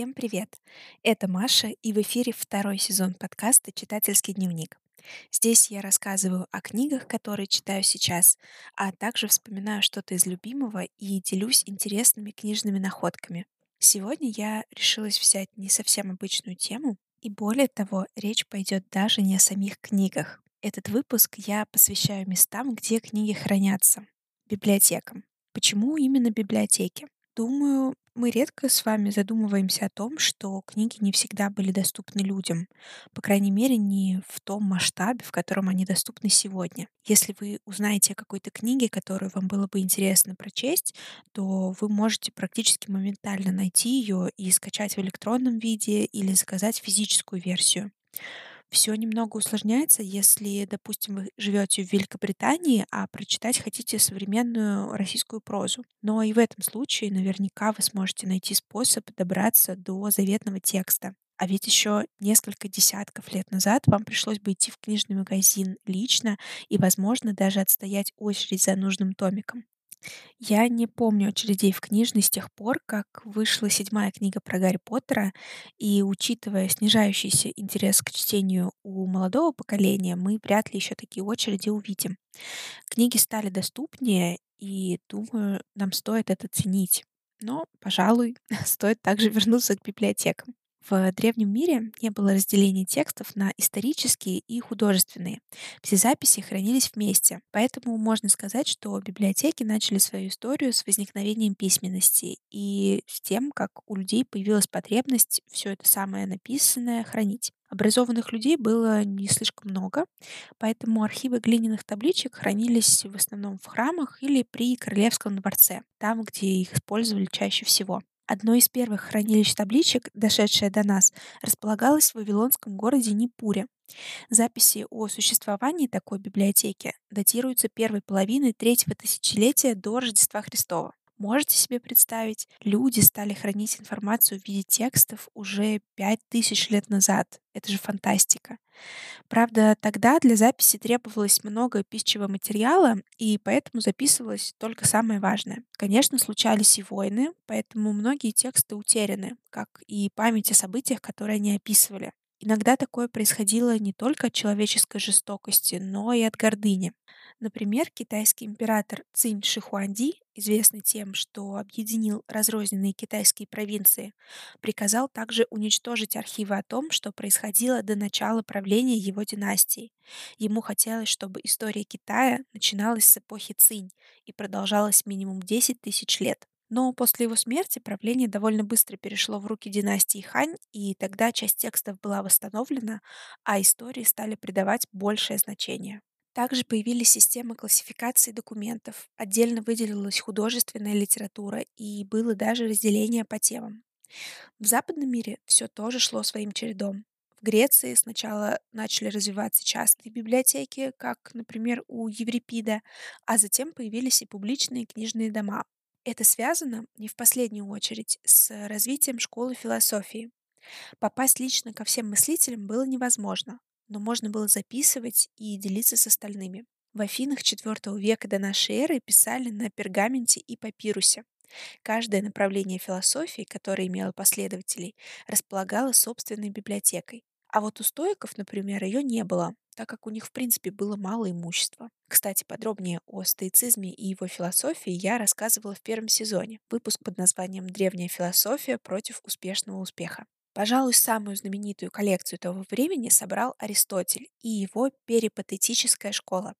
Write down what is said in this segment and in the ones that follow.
Всем привет! Это Маша, и в эфире второй сезон подкаста «Читательский дневник». Здесь я рассказываю о книгах, которые читаю сейчас, а также вспоминаю что-то из любимого и делюсь интересными книжными находками. Сегодня я решилась взять не совсем обычную тему, и более того, речь пойдет даже не о самих книгах. Этот выпуск я посвящаю местам, где книги хранятся, библиотекам. Почему именно библиотеки? Думаю, мы редко с вами задумываемся о том, что книги не всегда были доступны людям, по крайней мере, не в том масштабе, в котором они доступны сегодня. Если вы узнаете о какой-то книге, которую вам было бы интересно прочесть, то вы можете практически моментально найти ее и скачать в электронном виде или заказать физическую версию. Все немного усложняется, если, допустим, вы живете в Великобритании, а прочитать хотите современную российскую прозу. Но и в этом случае наверняка вы сможете найти способ добраться до заветного текста. А ведь еще несколько десятков лет назад вам пришлось бы идти в книжный магазин лично и, возможно, даже отстоять очередь за нужным томиком. Я не помню очередей в книжной с тех пор, как вышла седьмая книга про Гарри Поттера, и учитывая снижающийся интерес к чтению у молодого поколения, мы вряд ли еще такие очереди увидим. Книги стали доступнее, и думаю, нам стоит это ценить. Но, пожалуй, стоит также вернуться к библиотекам. В древнем мире не было разделения текстов на исторические и художественные. Все записи хранились вместе, поэтому можно сказать, что библиотеки начали свою историю с возникновением письменности и с тем, как у людей появилась потребность все это самое написанное хранить. Образованных людей было не слишком много, поэтому архивы глиняных табличек хранились в основном в храмах или при королевском дворце, там, где их использовали чаще всего. Одно из первых хранилищ табличек, дошедшее до нас, располагалось в вавилонском городе Непуре. Записи о существовании такой библиотеки датируются первой половиной третьего тысячелетия до Рождества Христова. Можете себе представить, люди стали хранить информацию в виде текстов уже пять тысяч лет назад. Это же фантастика. Правда, тогда для записи требовалось много пищевого материала, и поэтому записывалось только самое важное. Конечно, случались и войны, поэтому многие тексты утеряны, как и память о событиях, которые они описывали. Иногда такое происходило не только от человеческой жестокости, но и от гордыни. Например, китайский император Цинь Шихуанди, известный тем, что объединил разрозненные китайские провинции, приказал также уничтожить архивы о том, что происходило до начала правления его династии. Ему хотелось, чтобы история Китая начиналась с эпохи Цинь и продолжалась минимум 10 тысяч лет. Но после его смерти правление довольно быстро перешло в руки династии Хань, и тогда часть текстов была восстановлена, а истории стали придавать большее значение. Также появились системы классификации документов, отдельно выделилась художественная литература и было даже разделение по темам. В западном мире все тоже шло своим чередом. В Греции сначала начали развиваться частные библиотеки, как, например, у Еврипида, а затем появились и публичные книжные дома. Это связано, не в последнюю очередь, с развитием школы философии. Попасть лично ко всем мыслителям было невозможно, но можно было записывать и делиться с остальными. В Афинах IV века до нашей эры писали на пергаменте и папирусе. Каждое направление философии, которое имело последователей, располагало собственной библиотекой. А вот у стоиков, например, ее не было, так как у них в принципе было мало имущества. Кстати, подробнее о стоицизме и его философии я рассказывала в первом сезоне. Выпуск под названием «Древняя философия против успешного успеха». Пожалуй, самую знаменитую коллекцию того времени собрал Аристотель и его перипатетическая школа.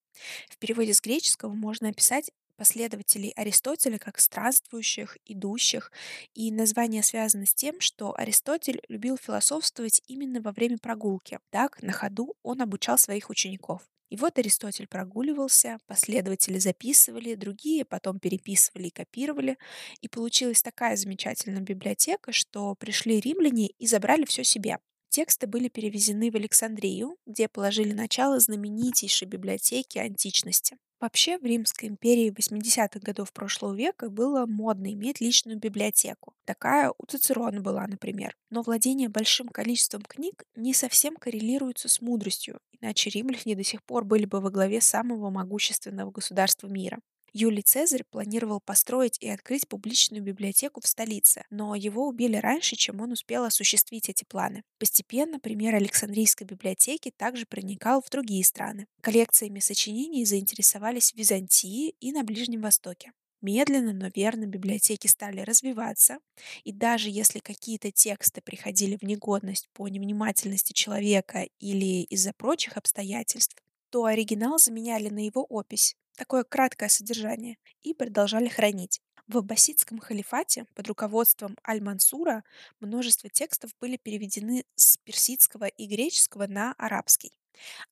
В переводе с греческого можно описать последователей Аристотеля как странствующих, идущих, и название связано с тем, что Аристотель любил философствовать именно во время прогулки. Так, на ходу он обучал своих учеников. И вот Аристотель прогуливался, последователи записывали, другие потом переписывали и копировали, и получилась такая замечательная библиотека, что пришли римляне и забрали все себе. Тексты были перевезены в Александрию, где положили начало знаменитейшей библиотеке античности. Вообще в Римской империи 80-х годов прошлого века было модно иметь личную библиотеку. Такая у Цицерона была, например. Но владение большим количеством книг не совсем коррелируется с мудростью, иначе римляне до сих пор были бы во главе самого могущественного государства мира. Юлий Цезарь планировал построить и открыть публичную библиотеку в столице, но его убили раньше, чем он успел осуществить эти планы. Постепенно пример Александрийской библиотеки также проникал в другие страны. Коллекциями сочинений заинтересовались в Византии и на Ближнем Востоке. Медленно, но верно библиотеки стали развиваться, и даже если какие-то тексты приходили в негодность по невнимательности человека или из-за прочих обстоятельств, то оригинал заменяли на его опись, такое краткое содержание, и продолжали хранить. В аббасидском халифате под руководством Аль-Мансура множество текстов были переведены с персидского и греческого на арабский.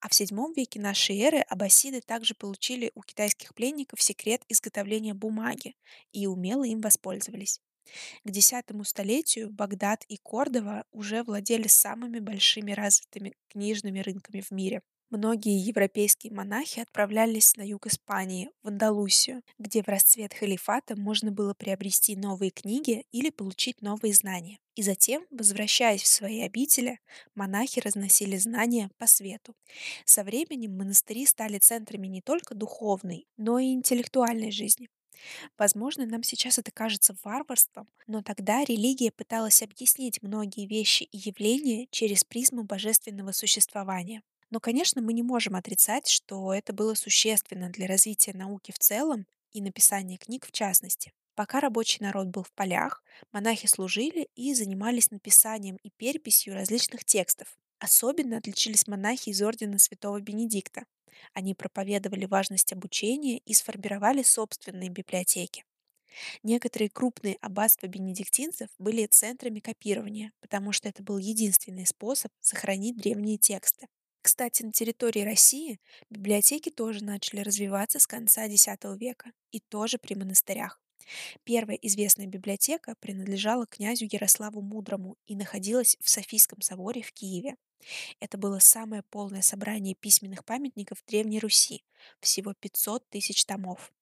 А в VII веке нашей эры аббасиды также получили у китайских пленников секрет изготовления бумаги и умело им воспользовались. К X столетию Багдад и Кордова уже владели самыми большими развитыми книжными рынками в мире. Многие европейские монахи отправлялись на юг Испании, в Андалусию, где в расцвет халифата можно было приобрести новые книги или получить новые знания. И затем, возвращаясь в свои обители, монахи разносили знания по свету. Со временем монастыри стали центрами не только духовной, но и интеллектуальной жизни. Возможно, нам сейчас это кажется варварством, но тогда религия пыталась объяснить многие вещи и явления через призму божественного существования. Но, конечно, мы не можем отрицать, что это было существенно для развития науки в целом и написания книг в частности. Пока рабочий народ был в полях, монахи служили и занимались написанием и переписью различных текстов. Особенно отличились монахи из ордена святого Бенедикта. Они проповедовали важность обучения и сформировали собственные библиотеки. Некоторые крупные аббатства бенедиктинцев были центрами копирования, потому что это был единственный способ сохранить древние тексты. Кстати, на территории России библиотеки тоже начали развиваться с конца X века, и тоже при монастырях. Первая известная библиотека принадлежала князю Ярославу Мудрому и находилась в Софийском соборе в Киеве. Это было самое полное собрание письменных памятников Древней Руси, всего 500 тысяч томов.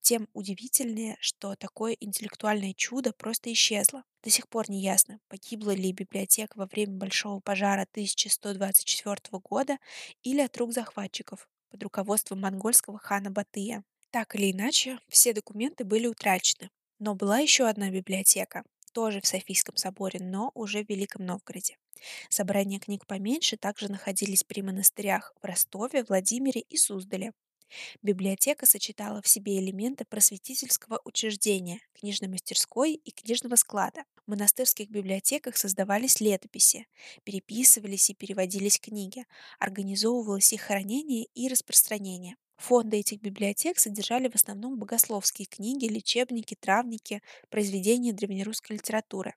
Тем удивительнее, что такое интеллектуальное чудо просто исчезло. До сих пор не ясно, погибла ли библиотека во время Большого пожара 1124 года или от рук захватчиков под руководством монгольского хана Батыя. Так или иначе, все документы были утрачены. Но была еще одна библиотека, тоже в Софийском соборе, но уже в Великом Новгороде. Собрания книг поменьше также находились при монастырях в Ростове, Владимире и Суздале. Библиотека сочетала в себе элементы просветительского учреждения, книжной мастерской и книжного склада. В монастырских библиотеках создавались летописи, переписывались и переводились книги, организовывалось их хранение и распространение. Фонды этих библиотек содержали в основном богословские книги, лечебники, травники, произведения древнерусской литературы.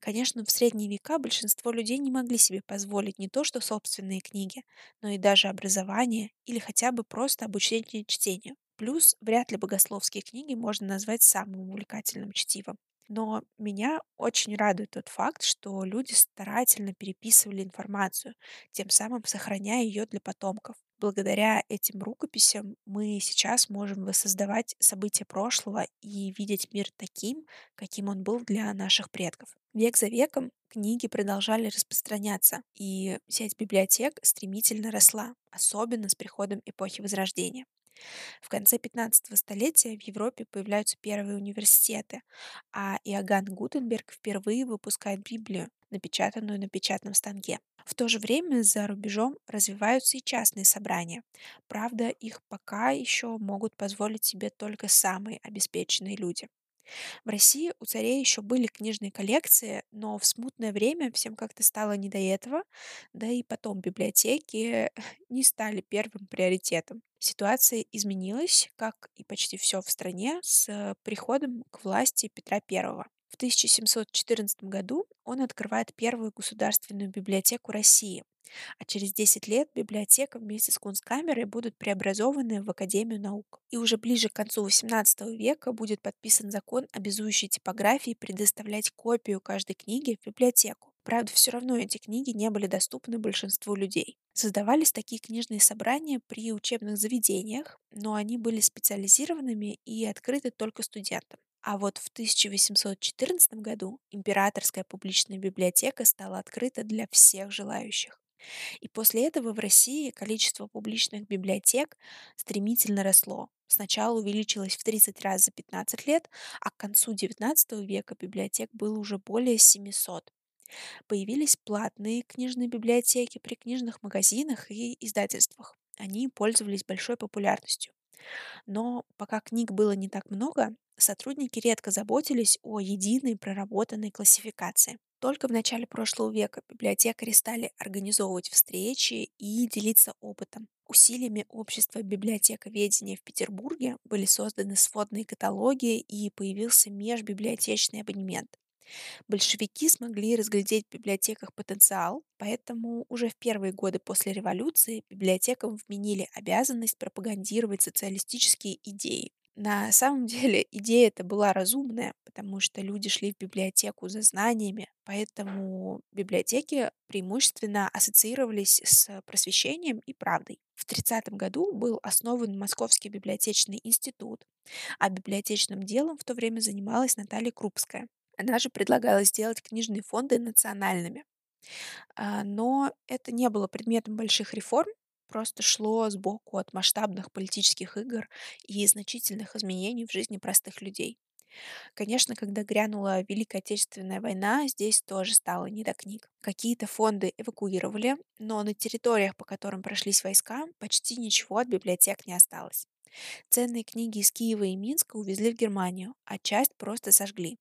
Конечно, в средние века большинство людей не могли себе позволить не то что собственные книги, но и даже образование или хотя бы просто обучение чтению. Плюс вряд ли богословские книги можно назвать самым увлекательным чтивом. Но меня очень радует тот факт, что люди старательно переписывали информацию, тем самым сохраняя ее для потомков. Благодаря этим рукописям мы сейчас можем воссоздавать события прошлого и видеть мир таким, каким он был для наших предков. Век за веком книги продолжали распространяться, и сеть библиотек стремительно росла, особенно с приходом эпохи Возрождения. В конце 15 столетия в Европе появляются первые университеты, а Иоганн Гутенберг впервые выпускает Библию, напечатанную на печатном станке. В то же время за рубежом развиваются и частные собрания. Правда, их пока еще могут позволить себе только самые обеспеченные люди. В России у царей еще были книжные коллекции, но в смутное время всем как-то стало не до этого, да и потом библиотеки не стали первым приоритетом. Ситуация изменилась, как и почти все в стране, с приходом к власти Петра I. В 1714 году он открывает первую государственную библиотеку России, а через 10 лет библиотека вместе с Кунсткамерой будут преобразованы в Академию наук. И уже ближе к концу XVIII века будет подписан закон, обязующий типографии предоставлять копию каждой книги в библиотеку. Правда, все равно эти книги не были доступны большинству людей. Создавались такие книжные собрания при учебных заведениях, но они были специализированными и открыты только студентам. А вот в 1814 году императорская публичная библиотека стала открыта для всех желающих. И после этого в России количество публичных библиотек стремительно росло. сначала увеличилось в 30 раз за 15 лет, а к концу XIX века библиотек было уже более 700. Появились платные книжные библиотеки при книжных магазинах и издательствах. Они пользовались большой популярностью. Но пока книг было не так много, сотрудники редко заботились о единой проработанной классификации. Только в начале прошлого века библиотекари стали организовывать встречи и делиться опытом. Усилиями общества библиотековедения в Петербурге были созданы сводные каталоги и появился межбиблиотечный абонемент. Большевики смогли разглядеть в библиотеках потенциал, поэтому уже в первые годы после революции библиотекам вменили обязанность пропагандировать социалистические идеи. На самом деле идея эта была разумная, потому что люди шли в библиотеку за знаниями, поэтому библиотеки преимущественно ассоциировались с просвещением и правдой. В 30 году был основан Московский библиотечный институт, а библиотечным делом в то время занималась Наталья Крупская. Она же предлагала сделать книжные фонды национальными. А, но это не было предметом больших реформ, просто шло сбоку от масштабных политических игр и значительных изменений в жизни простых людей. Конечно, когда грянула Великая Отечественная война, здесь тоже стало не до книг. Какие-то фонды эвакуировали, но на территориях, по которым прошлись войска, почти ничего от библиотек не осталось. Ценные книги из Киева и Минска увезли в Германию, а часть просто сожгли.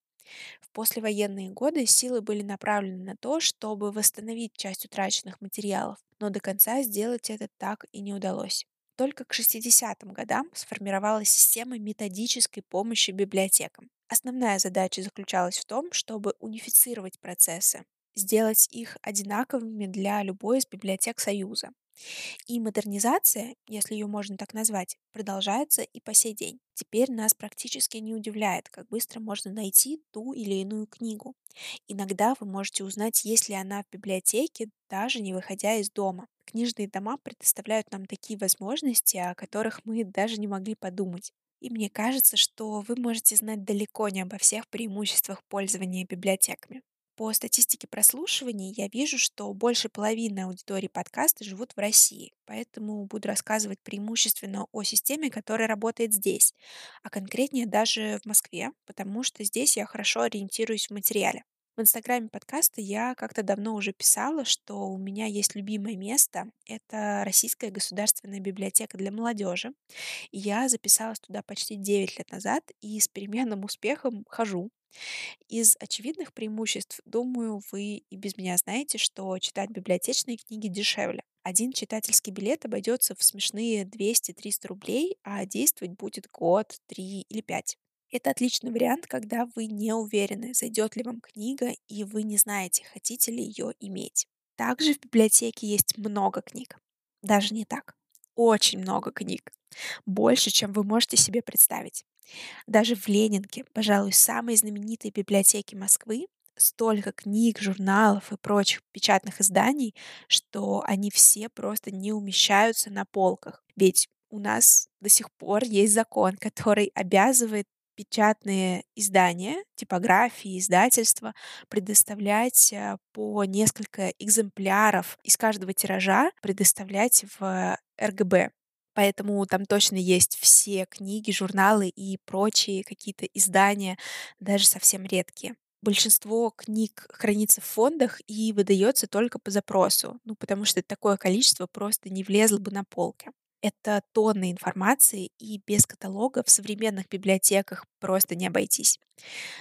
В послевоенные годы силы были направлены на то, чтобы восстановить часть утраченных материалов, но до конца сделать это так и не удалось. Только к 60-м годам сформировалась система методической помощи библиотекам. Основная задача заключалась в том, чтобы унифицировать процессы, сделать их одинаковыми для любой из библиотек Союза. И модернизация, если ее можно так назвать, продолжается и по сей день. Теперь нас практически не удивляет, как быстро можно найти ту или иную книгу. Иногда вы можете узнать, есть ли она в библиотеке, даже не выходя из дома. Книжные дома предоставляют нам такие возможности, о которых мы даже не могли подумать. И мне кажется, что вы можете знать далеко не обо всех преимуществах пользования библиотеками. По статистике прослушиваний я вижу, что больше половины аудитории подкаста живут в России, поэтому буду рассказывать преимущественно о системе, которая работает здесь, а конкретнее даже в Москве, потому что здесь я хорошо ориентируюсь в материале. В инстаграме подкаста я как-то давно уже писала, что у меня есть любимое место. Это Российская государственная библиотека для молодежи. Я записалась туда почти 9 лет назад и с переменным успехом хожу. Из очевидных преимуществ, думаю, вы и без меня знаете, что читать библиотечные книги дешевле. Один читательский билет обойдется в смешные 200-300 рублей, а действовать будет год, три или пять. Это отличный вариант, когда вы не уверены, зайдет ли вам книга, и вы не знаете, хотите ли ее иметь. Также в библиотеке есть много книг. Даже не так. Очень много книг. Больше, чем вы можете себе представить. Даже в Ленинке, пожалуй, самой знаменитой библиотеке Москвы, столько книг, журналов и прочих печатных изданий, что они все просто не умещаются на полках. Ведь у нас до сих пор есть закон, который обязывает печатные издания, типографии, издательства предоставлять э, по несколько экземпляров из каждого тиража предоставлять в РГБ. Поэтому там точно есть все книги, журналы и прочие какие-то издания, даже совсем редкие. Большинство книг хранится в фондах и выдается только по запросу, ну потому что такое количество просто не влезло бы на полке. Это тонны информации, и без каталога в современных библиотеках просто не обойтись.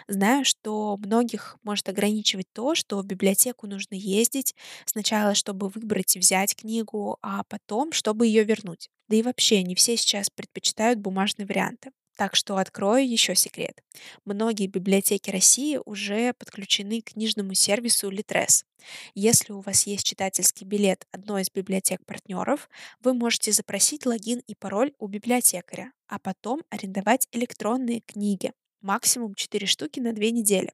Знаю, что многих может ограничивать то, что в библиотеку нужно ездить сначала, чтобы выбрать и взять книгу, а потом, чтобы ее вернуть. Да и вообще, не все сейчас предпочитают бумажные варианты. Так что открою еще секрет. Многие библиотеки России уже подключены к книжному сервису Litres. Если у вас есть читательский билет одной из библиотек-партнеров, вы можете запросить логин и пароль у библиотекаря, а потом арендовать электронные книги. Максимум 4 штуки на 2 недели.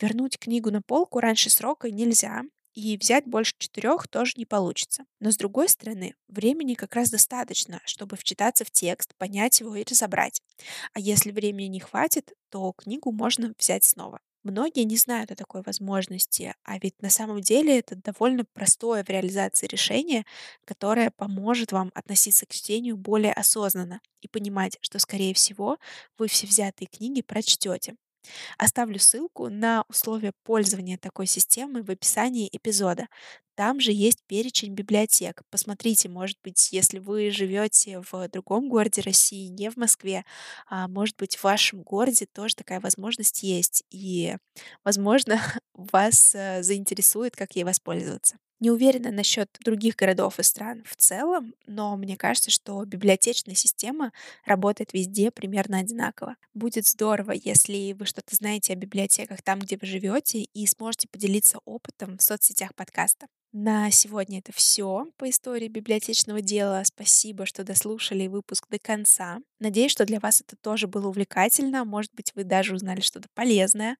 Вернуть книгу на полку раньше срока нельзя, и взять больше четырех тоже не получится. Но с другой стороны, времени как раз достаточно, чтобы вчитаться в текст, понять его и разобрать. А если времени не хватит, то книгу можно взять снова. Многие не знают о такой возможности, а ведь на самом деле это довольно простое в реализации решение, которое поможет вам относиться к чтению более осознанно и понимать, что, скорее всего, вы все взятые книги прочтете. Оставлю ссылку на условия пользования такой системой в описании эпизода. Там же есть перечень библиотек. Посмотрите, может быть, если вы живете в другом городе России, не в Москве, а, может быть, в вашем городе тоже такая возможность есть. И, возможно, вас э, заинтересует, как ей воспользоваться. Не уверена насчет других городов и стран в целом, но мне кажется, что библиотечная система работает везде примерно одинаково. Будет здорово, если вы что-то знаете о библиотеках там, где вы живете, и сможете поделиться опытом в соцсетях подкаста. На сегодня это все по истории библиотечного дела. Спасибо, что дослушали выпуск до конца. Надеюсь, что для вас это тоже было увлекательно. Может быть, вы даже узнали что-то полезное.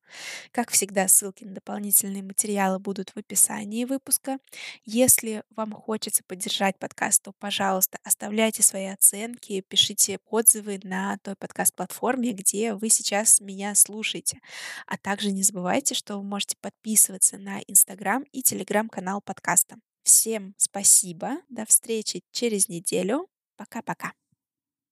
Как всегда, ссылки на дополнительные материалы будут в описании выпуска. Если вам хочется поддержать подкаст, то, пожалуйста, оставляйте свои оценки, пишите отзывы на той подкаст-платформе, где вы сейчас меня слушаете. А также не забывайте, что вы можете подписываться на Инстаграм и Телеграм-канал подкаста. Всем спасибо, до встречи через неделю. Пока-пока.